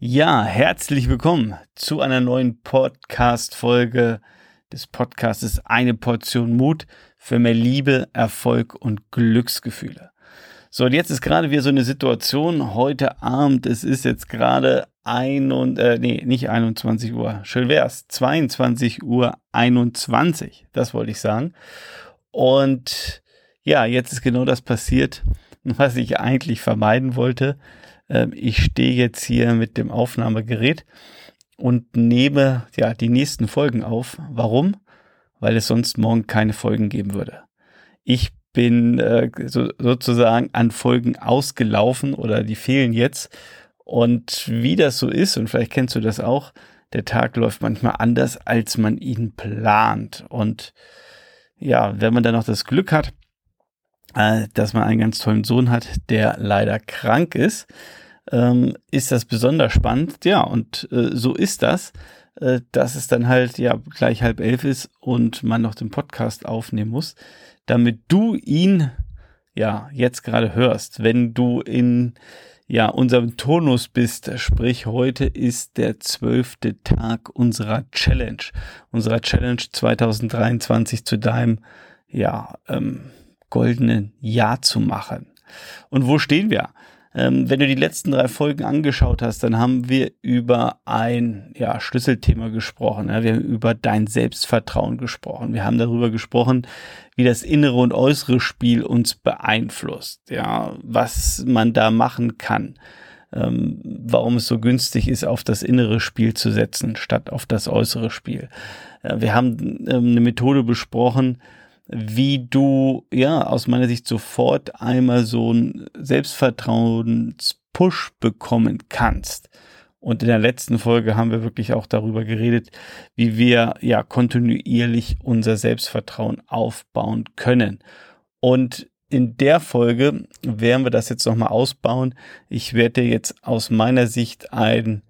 Ja, herzlich willkommen zu einer neuen Podcast-Folge des Podcastes Eine Portion Mut für mehr Liebe, Erfolg und Glücksgefühle. So, und jetzt ist gerade wieder so eine Situation. Heute Abend, es ist jetzt gerade ein und, äh, nee, nicht 21 Uhr. Schön wär's. 22 Uhr 21. Das wollte ich sagen. Und ja, jetzt ist genau das passiert, was ich eigentlich vermeiden wollte. Ähm, ich stehe jetzt hier mit dem Aufnahmegerät und nehme ja die nächsten Folgen auf. Warum? Weil es sonst morgen keine Folgen geben würde. Ich bin äh, so, sozusagen an Folgen ausgelaufen oder die fehlen jetzt. Und wie das so ist, und vielleicht kennst du das auch, der Tag läuft manchmal anders, als man ihn plant. Und ja, wenn man dann noch das Glück hat, dass man einen ganz tollen Sohn hat, der leider krank ist, ähm, ist das besonders spannend. Ja, und äh, so ist das, äh, dass es dann halt ja gleich halb elf ist und man noch den Podcast aufnehmen muss, damit du ihn ja jetzt gerade hörst. Wenn du in ja, unserem Tonus bist, sprich heute ist der zwölfte Tag unserer Challenge, unserer Challenge 2023 zu deinem, ja, ähm, goldenen Jahr zu machen. Und wo stehen wir? Ähm, wenn du die letzten drei Folgen angeschaut hast, dann haben wir über ein ja, Schlüsselthema gesprochen. Wir haben über dein Selbstvertrauen gesprochen. Wir haben darüber gesprochen, wie das innere und äußere Spiel uns beeinflusst. Ja, was man da machen kann. Ähm, warum es so günstig ist, auf das innere Spiel zu setzen, statt auf das äußere Spiel. Äh, wir haben ähm, eine Methode besprochen, wie du ja aus meiner Sicht sofort einmal so einen Selbstvertrauenspush bekommen kannst. Und in der letzten Folge haben wir wirklich auch darüber geredet, wie wir ja kontinuierlich unser Selbstvertrauen aufbauen können. Und in der Folge werden wir das jetzt nochmal ausbauen. Ich werde dir jetzt aus meiner Sicht ein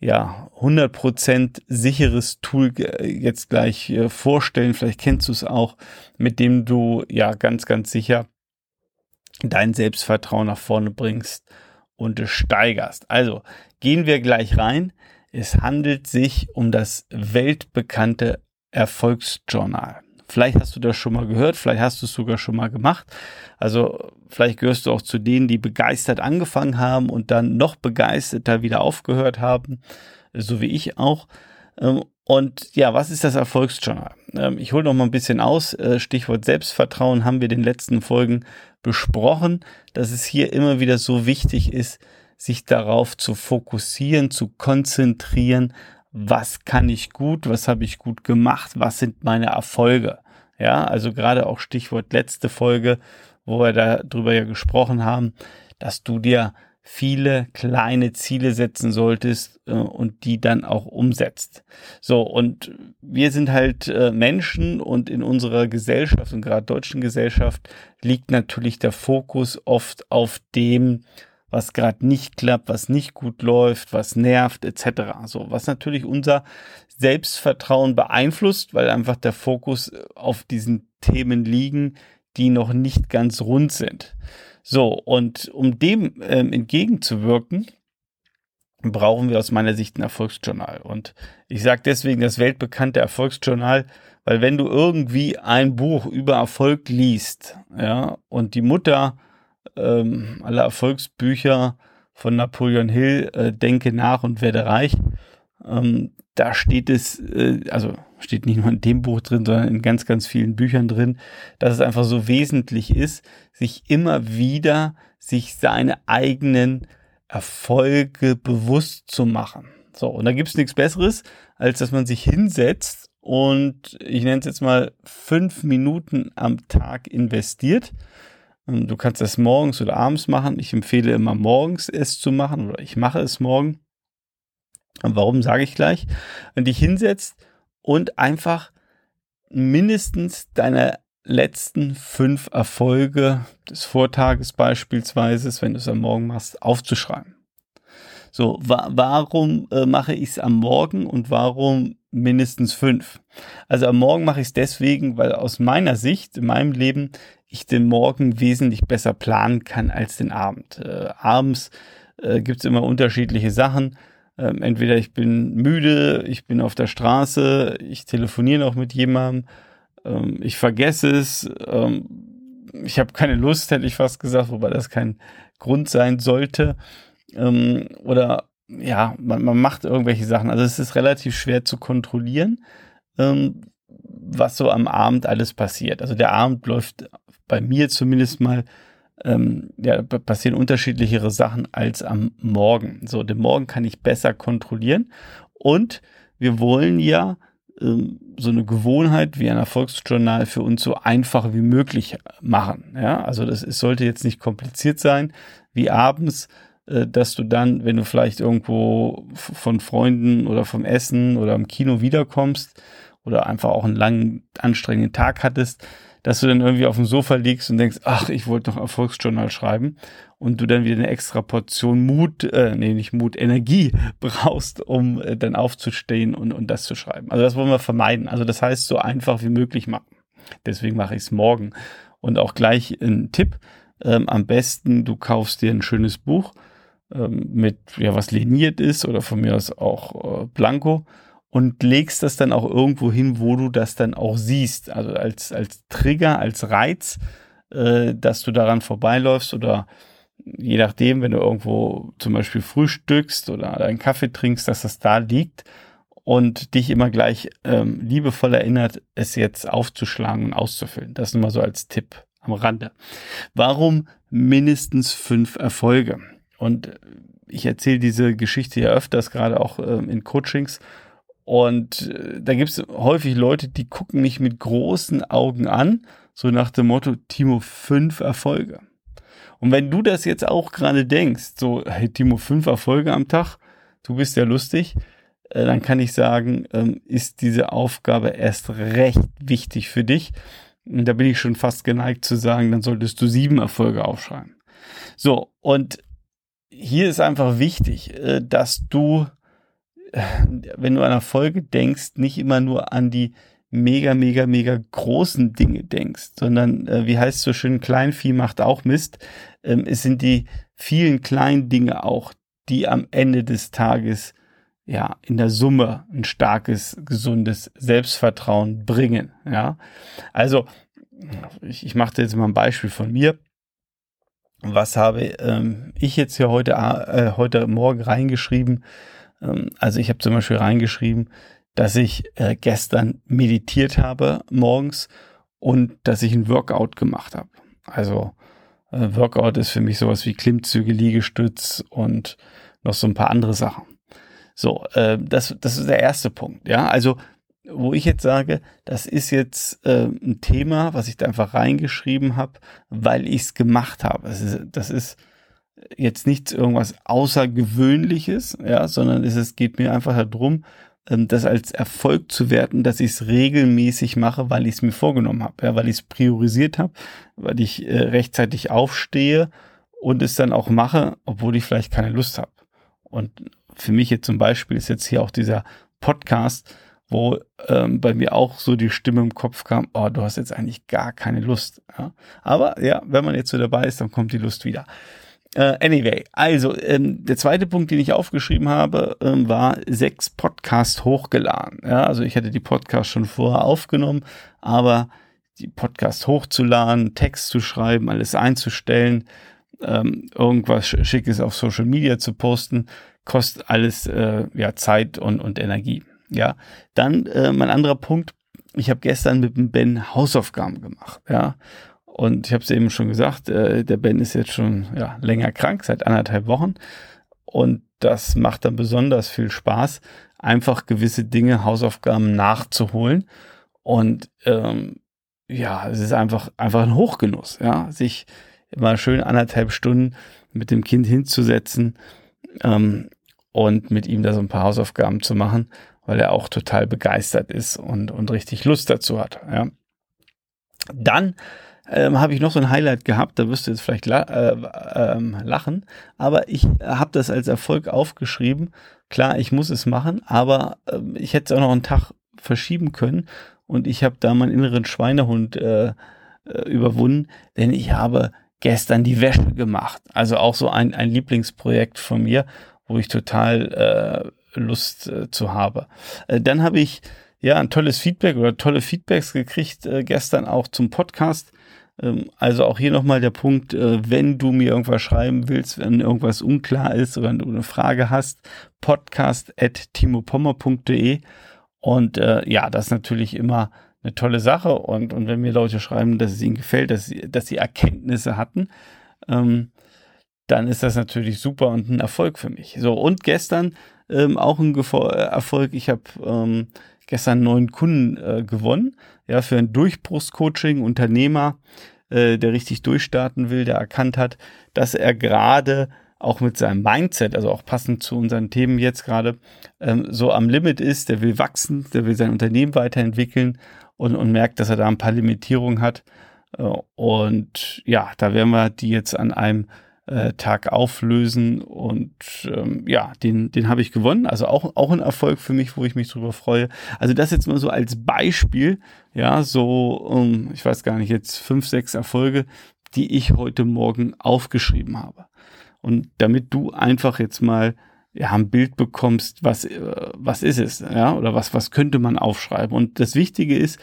ja, 100% sicheres Tool jetzt gleich äh, vorstellen. Vielleicht kennst du es auch, mit dem du ja ganz, ganz sicher dein Selbstvertrauen nach vorne bringst und steigerst. Also gehen wir gleich rein. Es handelt sich um das weltbekannte Erfolgsjournal. Vielleicht hast du das schon mal gehört, vielleicht hast du es sogar schon mal gemacht. Also vielleicht gehörst du auch zu denen, die begeistert angefangen haben und dann noch begeisterter wieder aufgehört haben, so wie ich auch. Ähm, und ja, was ist das Erfolgsjournal? Ähm, ich hole noch mal ein bisschen aus. Äh, Stichwort Selbstvertrauen haben wir in den letzten Folgen besprochen, dass es hier immer wieder so wichtig ist, sich darauf zu fokussieren, zu konzentrieren, was kann ich gut, was habe ich gut gemacht, was sind meine Erfolge. Ja, also gerade auch Stichwort letzte Folge, wo wir darüber ja gesprochen haben, dass du dir viele kleine Ziele setzen solltest äh, und die dann auch umsetzt. So, und wir sind halt äh, Menschen und in unserer Gesellschaft und gerade deutschen Gesellschaft liegt natürlich der Fokus oft auf dem, was gerade nicht klappt, was nicht gut läuft, was nervt, etc. So, was natürlich unser Selbstvertrauen beeinflusst, weil einfach der Fokus auf diesen Themen liegen, die noch nicht ganz rund sind. So, und um dem ähm, entgegenzuwirken, brauchen wir aus meiner Sicht ein Erfolgsjournal. Und ich sage deswegen das weltbekannte Erfolgsjournal, weil wenn du irgendwie ein Buch über Erfolg liest, ja, und die Mutter ähm, aller Erfolgsbücher von Napoleon Hill, äh, Denke nach und werde reich. Ähm, da steht es, äh, also steht nicht nur in dem Buch drin, sondern in ganz, ganz vielen Büchern drin, dass es einfach so wesentlich ist, sich immer wieder sich seine eigenen Erfolge bewusst zu machen. So, und da gibt es nichts Besseres, als dass man sich hinsetzt und ich nenne es jetzt mal fünf Minuten am Tag investiert du kannst das morgens oder abends machen. Ich empfehle immer morgens es zu machen oder ich mache es morgen. Und warum sage ich gleich? Wenn dich hinsetzt und einfach mindestens deine letzten fünf Erfolge des Vortages beispielsweise, wenn du es am Morgen machst, aufzuschreiben. So, wa warum äh, mache ich es am Morgen und warum mindestens fünf? Also am Morgen mache ich es deswegen, weil aus meiner Sicht, in meinem Leben, ich den Morgen wesentlich besser planen kann als den Abend. Äh, abends äh, gibt es immer unterschiedliche Sachen. Ähm, entweder ich bin müde, ich bin auf der Straße, ich telefoniere noch mit jemandem, ähm, ich vergesse es, ähm, ich habe keine Lust, hätte ich fast gesagt, wobei das kein Grund sein sollte. Ähm, oder ja, man, man macht irgendwelche Sachen. Also es ist relativ schwer zu kontrollieren, ähm, was so am Abend alles passiert. Also der Abend läuft bei mir zumindest mal, ähm, ja, passieren unterschiedlichere Sachen als am Morgen. So, den Morgen kann ich besser kontrollieren. Und wir wollen ja ähm, so eine Gewohnheit wie ein Erfolgsjournal für uns so einfach wie möglich machen. Ja, also das ist, sollte jetzt nicht kompliziert sein, wie abends dass du dann, wenn du vielleicht irgendwo von Freunden oder vom Essen oder im Kino wiederkommst oder einfach auch einen langen, anstrengenden Tag hattest, dass du dann irgendwie auf dem Sofa liegst und denkst, ach, ich wollte noch Erfolgsjournal schreiben und du dann wieder eine extra Portion Mut, äh, nee, nicht Mut, Energie brauchst, um äh, dann aufzustehen und, und das zu schreiben. Also das wollen wir vermeiden. Also das heißt, so einfach wie möglich machen. Deswegen mache ich es morgen. Und auch gleich ein Tipp. Ähm, am besten, du kaufst dir ein schönes Buch, ähm, mit, ja, was liniert ist oder von mir aus auch äh, blanko und legst das dann auch irgendwo hin, wo du das dann auch siehst. Also als, als Trigger, als Reiz, äh, dass du daran vorbeiläufst oder je nachdem, wenn du irgendwo zum Beispiel frühstückst oder einen Kaffee trinkst, dass das da liegt und dich immer gleich ähm, liebevoll erinnert, es jetzt aufzuschlagen und auszufüllen. Das nur mal so als Tipp am Rande. Warum mindestens fünf Erfolge? Und ich erzähle diese Geschichte ja öfters, gerade auch ähm, in Coachings. Und äh, da gibt es häufig Leute, die gucken mich mit großen Augen an, so nach dem Motto, Timo, fünf Erfolge. Und wenn du das jetzt auch gerade denkst, so, hey Timo, fünf Erfolge am Tag, du bist ja lustig, äh, dann kann ich sagen, ähm, ist diese Aufgabe erst recht wichtig für dich. Und da bin ich schon fast geneigt zu sagen, dann solltest du sieben Erfolge aufschreiben. So, und hier ist einfach wichtig, äh, dass du, äh, wenn du an einer Folge denkst, nicht immer nur an die mega, mega, mega großen Dinge denkst, sondern, äh, wie heißt so schön, Kleinvieh macht auch Mist. Ähm, es sind die vielen kleinen Dinge auch, die am Ende des Tages ja in der Summe ein starkes, gesundes Selbstvertrauen bringen. Ja, also ich, ich mache jetzt mal ein Beispiel von mir was habe ähm, ich jetzt hier heute, äh, heute Morgen reingeschrieben? Ähm, also ich habe zum Beispiel reingeschrieben, dass ich äh, gestern meditiert habe morgens und dass ich ein Workout gemacht habe. Also äh, Workout ist für mich sowas wie Klimmzüge, Liegestütz und noch so ein paar andere Sachen. So, äh, das, das ist der erste Punkt. Ja, also wo ich jetzt sage, das ist jetzt äh, ein Thema, was ich da einfach reingeschrieben habe, weil ich es gemacht habe. Das ist, das ist jetzt nichts irgendwas Außergewöhnliches, ja, sondern es, es geht mir einfach darum, ähm, das als Erfolg zu werten, dass ich es regelmäßig mache, weil ich es mir vorgenommen habe, ja, weil ich es priorisiert habe, weil ich äh, rechtzeitig aufstehe und es dann auch mache, obwohl ich vielleicht keine Lust habe. Und für mich jetzt zum Beispiel ist jetzt hier auch dieser Podcast, wo ähm, bei mir auch so die Stimme im Kopf kam, oh, du hast jetzt eigentlich gar keine Lust. Ja? Aber ja, wenn man jetzt so dabei ist, dann kommt die Lust wieder. Uh, anyway, also ähm, der zweite Punkt, den ich aufgeschrieben habe, ähm, war sechs Podcasts hochgeladen. Ja, also ich hatte die Podcasts schon vorher aufgenommen, aber die Podcasts hochzuladen, Text zu schreiben, alles einzustellen, ähm, irgendwas Schickes auf Social Media zu posten, kostet alles äh, ja Zeit und, und Energie. Ja, dann äh, mein anderer Punkt. Ich habe gestern mit dem Ben Hausaufgaben gemacht. Ja, und ich habe es eben schon gesagt, äh, der Ben ist jetzt schon ja, länger krank, seit anderthalb Wochen. Und das macht dann besonders viel Spaß, einfach gewisse Dinge, Hausaufgaben nachzuholen. Und ähm, ja, es ist einfach, einfach ein Hochgenuss, ja, sich mal schön anderthalb Stunden mit dem Kind hinzusetzen ähm, und mit ihm da so ein paar Hausaufgaben zu machen weil er auch total begeistert ist und, und richtig Lust dazu hat. Ja. Dann ähm, habe ich noch so ein Highlight gehabt, da wirst du jetzt vielleicht la äh, ähm, lachen, aber ich habe das als Erfolg aufgeschrieben. Klar, ich muss es machen, aber äh, ich hätte es auch noch einen Tag verschieben können und ich habe da meinen inneren Schweinehund äh, äh, überwunden, denn ich habe gestern die Wäsche gemacht. Also auch so ein, ein Lieblingsprojekt von mir wo ich total äh, Lust äh, zu habe. Äh, dann habe ich ja ein tolles Feedback oder tolle Feedbacks gekriegt äh, gestern auch zum Podcast. Ähm, also auch hier nochmal der Punkt, äh, wenn du mir irgendwas schreiben willst, wenn irgendwas unklar ist oder du eine Frage hast, podcast.timopommer.de und äh, ja, das ist natürlich immer eine tolle Sache und, und wenn mir Leute schreiben, dass es ihnen gefällt, dass sie, dass sie Erkenntnisse hatten, ähm, dann ist das natürlich super und ein Erfolg für mich. So, und gestern ähm, auch ein Gefo Erfolg. Ich habe ähm, gestern neuen Kunden äh, gewonnen, ja, für ein Durchbruchscoaching, Unternehmer, äh, der richtig durchstarten will, der erkannt hat, dass er gerade auch mit seinem Mindset, also auch passend zu unseren Themen jetzt gerade, ähm, so am Limit ist, der will wachsen, der will sein Unternehmen weiterentwickeln und, und merkt, dass er da ein paar Limitierungen hat. Äh, und ja, da werden wir die jetzt an einem äh, Tag auflösen und ähm, ja, den, den habe ich gewonnen. Also auch, auch ein Erfolg für mich, wo ich mich drüber freue. Also das jetzt mal so als Beispiel, ja, so, um, ich weiß gar nicht, jetzt fünf, sechs Erfolge, die ich heute Morgen aufgeschrieben habe. Und damit du einfach jetzt mal ja, ein Bild bekommst, was, äh, was ist es, ja, oder was, was könnte man aufschreiben. Und das Wichtige ist,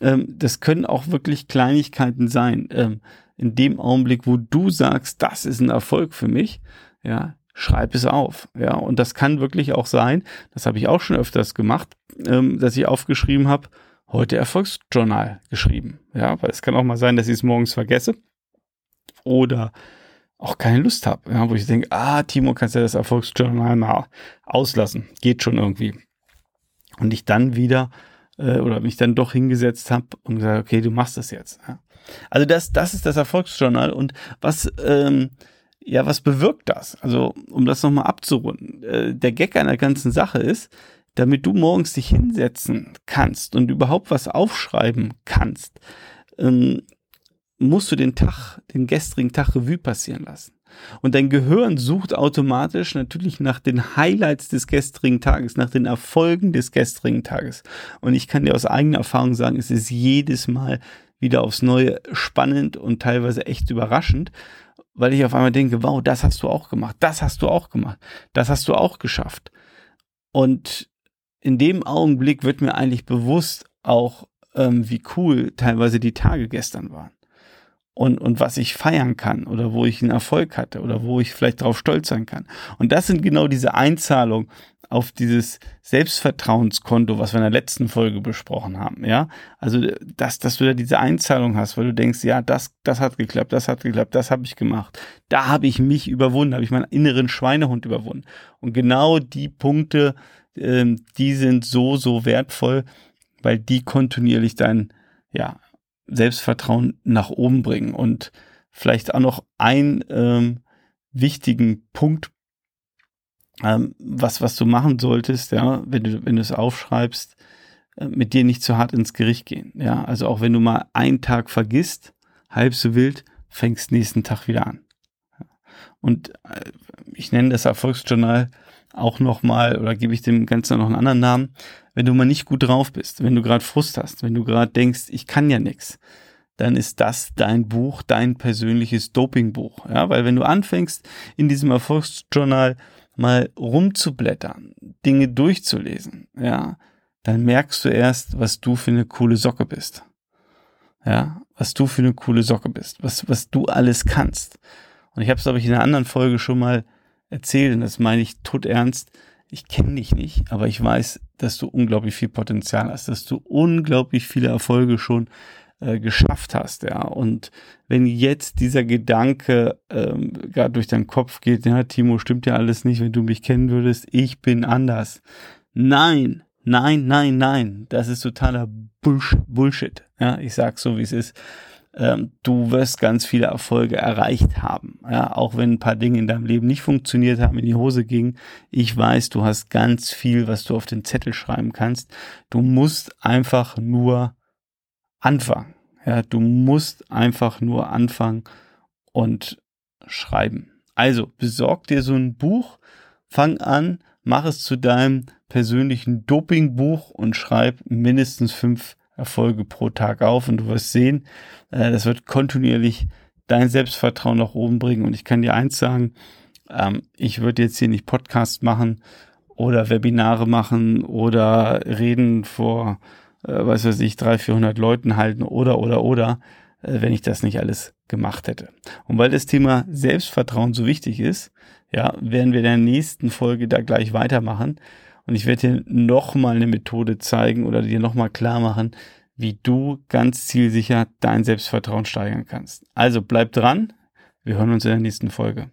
ähm, das können auch wirklich Kleinigkeiten sein. Ähm, in dem Augenblick, wo du sagst, das ist ein Erfolg für mich, ja, schreib es auf. Ja, und das kann wirklich auch sein, das habe ich auch schon öfters gemacht, ähm, dass ich aufgeschrieben habe, heute Erfolgsjournal geschrieben. Ja, weil es kann auch mal sein, dass ich es morgens vergesse oder auch keine Lust habe, ja, wo ich denke, ah, Timo, kannst du das Erfolgsjournal mal auslassen. Geht schon irgendwie. Und ich dann wieder äh, oder mich dann doch hingesetzt habe und gesagt, okay, du machst das jetzt. Ja. Also das, das ist das Erfolgsjournal und was, ähm, ja, was bewirkt das? Also, um das nochmal abzurunden. Äh, der Gag an der ganzen Sache ist, damit du morgens dich hinsetzen kannst und überhaupt was aufschreiben kannst, ähm, musst du den Tag, den gestrigen Tag Revue passieren lassen. Und dein Gehirn sucht automatisch natürlich nach den Highlights des gestrigen Tages, nach den Erfolgen des gestrigen Tages. Und ich kann dir aus eigener Erfahrung sagen, es ist jedes Mal wieder aufs Neue spannend und teilweise echt überraschend, weil ich auf einmal denke, wow, das hast du auch gemacht, das hast du auch gemacht, das hast du auch geschafft. Und in dem Augenblick wird mir eigentlich bewusst auch, ähm, wie cool teilweise die Tage gestern waren und, und was ich feiern kann oder wo ich einen Erfolg hatte oder wo ich vielleicht darauf stolz sein kann. Und das sind genau diese Einzahlungen auf dieses Selbstvertrauenskonto, was wir in der letzten Folge besprochen haben, ja. Also, dass, dass du da diese Einzahlung hast, weil du denkst, ja, das, das hat geklappt, das hat geklappt, das habe ich gemacht. Da habe ich mich überwunden, habe ich meinen inneren Schweinehund überwunden. Und genau die Punkte, ähm, die sind so, so wertvoll, weil die kontinuierlich dein, ja, Selbstvertrauen nach oben bringen. Und vielleicht auch noch ein ähm, wichtigen Punkt, ähm, was, was du machen solltest, ja, wenn du, wenn du es aufschreibst, äh, mit dir nicht zu hart ins Gericht gehen. Ja, also auch wenn du mal einen Tag vergisst, halb so wild, fängst nächsten Tag wieder an. Und äh, ich nenne das Erfolgsjournal auch nochmal oder gebe ich dem Ganzen noch einen anderen Namen, wenn du mal nicht gut drauf bist, wenn du gerade Frust hast, wenn du gerade denkst, ich kann ja nix, dann ist das dein Buch, dein persönliches Dopingbuch. Ja, weil wenn du anfängst, in diesem Erfolgsjournal mal rumzublättern, Dinge durchzulesen, ja, dann merkst du erst, was du für eine coole Socke bist. Ja, was du für eine coole Socke bist, was, was du alles kannst. Und ich habe es, glaube ich, in einer anderen Folge schon mal erzählt, und das meine ich tot ernst, ich kenne dich nicht, aber ich weiß, dass du unglaublich viel Potenzial hast, dass du unglaublich viele Erfolge schon äh, geschafft hast, ja. Und wenn jetzt dieser Gedanke ähm, gerade durch deinen Kopf geht, ja, Timo, stimmt ja alles nicht, wenn du mich kennen würdest, ich bin anders. Nein, nein, nein, nein, das ist totaler Bullshit. Ja, ich sag's so, wie es ist ähm, du wirst ganz viele Erfolge erreicht haben. Ja, auch wenn ein paar Dinge in deinem Leben nicht funktioniert haben, in die Hose gingen. Ich weiß, du hast ganz viel, was du auf den Zettel schreiben kannst. Du musst einfach nur anfangen. Ja, du musst einfach nur anfangen und schreiben. Also besorg dir so ein Buch, fang an, mach es zu deinem persönlichen Dopingbuch und schreib mindestens fünf Erfolge pro Tag auf und du wirst sehen, äh, das wird kontinuierlich dein Selbstvertrauen nach oben bringen. Und ich kann dir eins sagen, Ähm, ich würde jetzt hier nicht Podcast machen oder Webinare machen oder reden vor, äh, was weiß ich, 300, 400 Leuten halten oder, oder, oder, äh, wenn ich das nicht alles gemacht hätte. Und weil das Thema Selbstvertrauen so wichtig ist, ja, werden wir in der nächsten Folge da gleich weitermachen. Und ich werde dir nochmal eine Methode zeigen oder dir nochmal klar machen, wie du ganz zielsicher dein Selbstvertrauen steigern kannst. Also bleib dran. Wir hören uns in der nächsten Folge.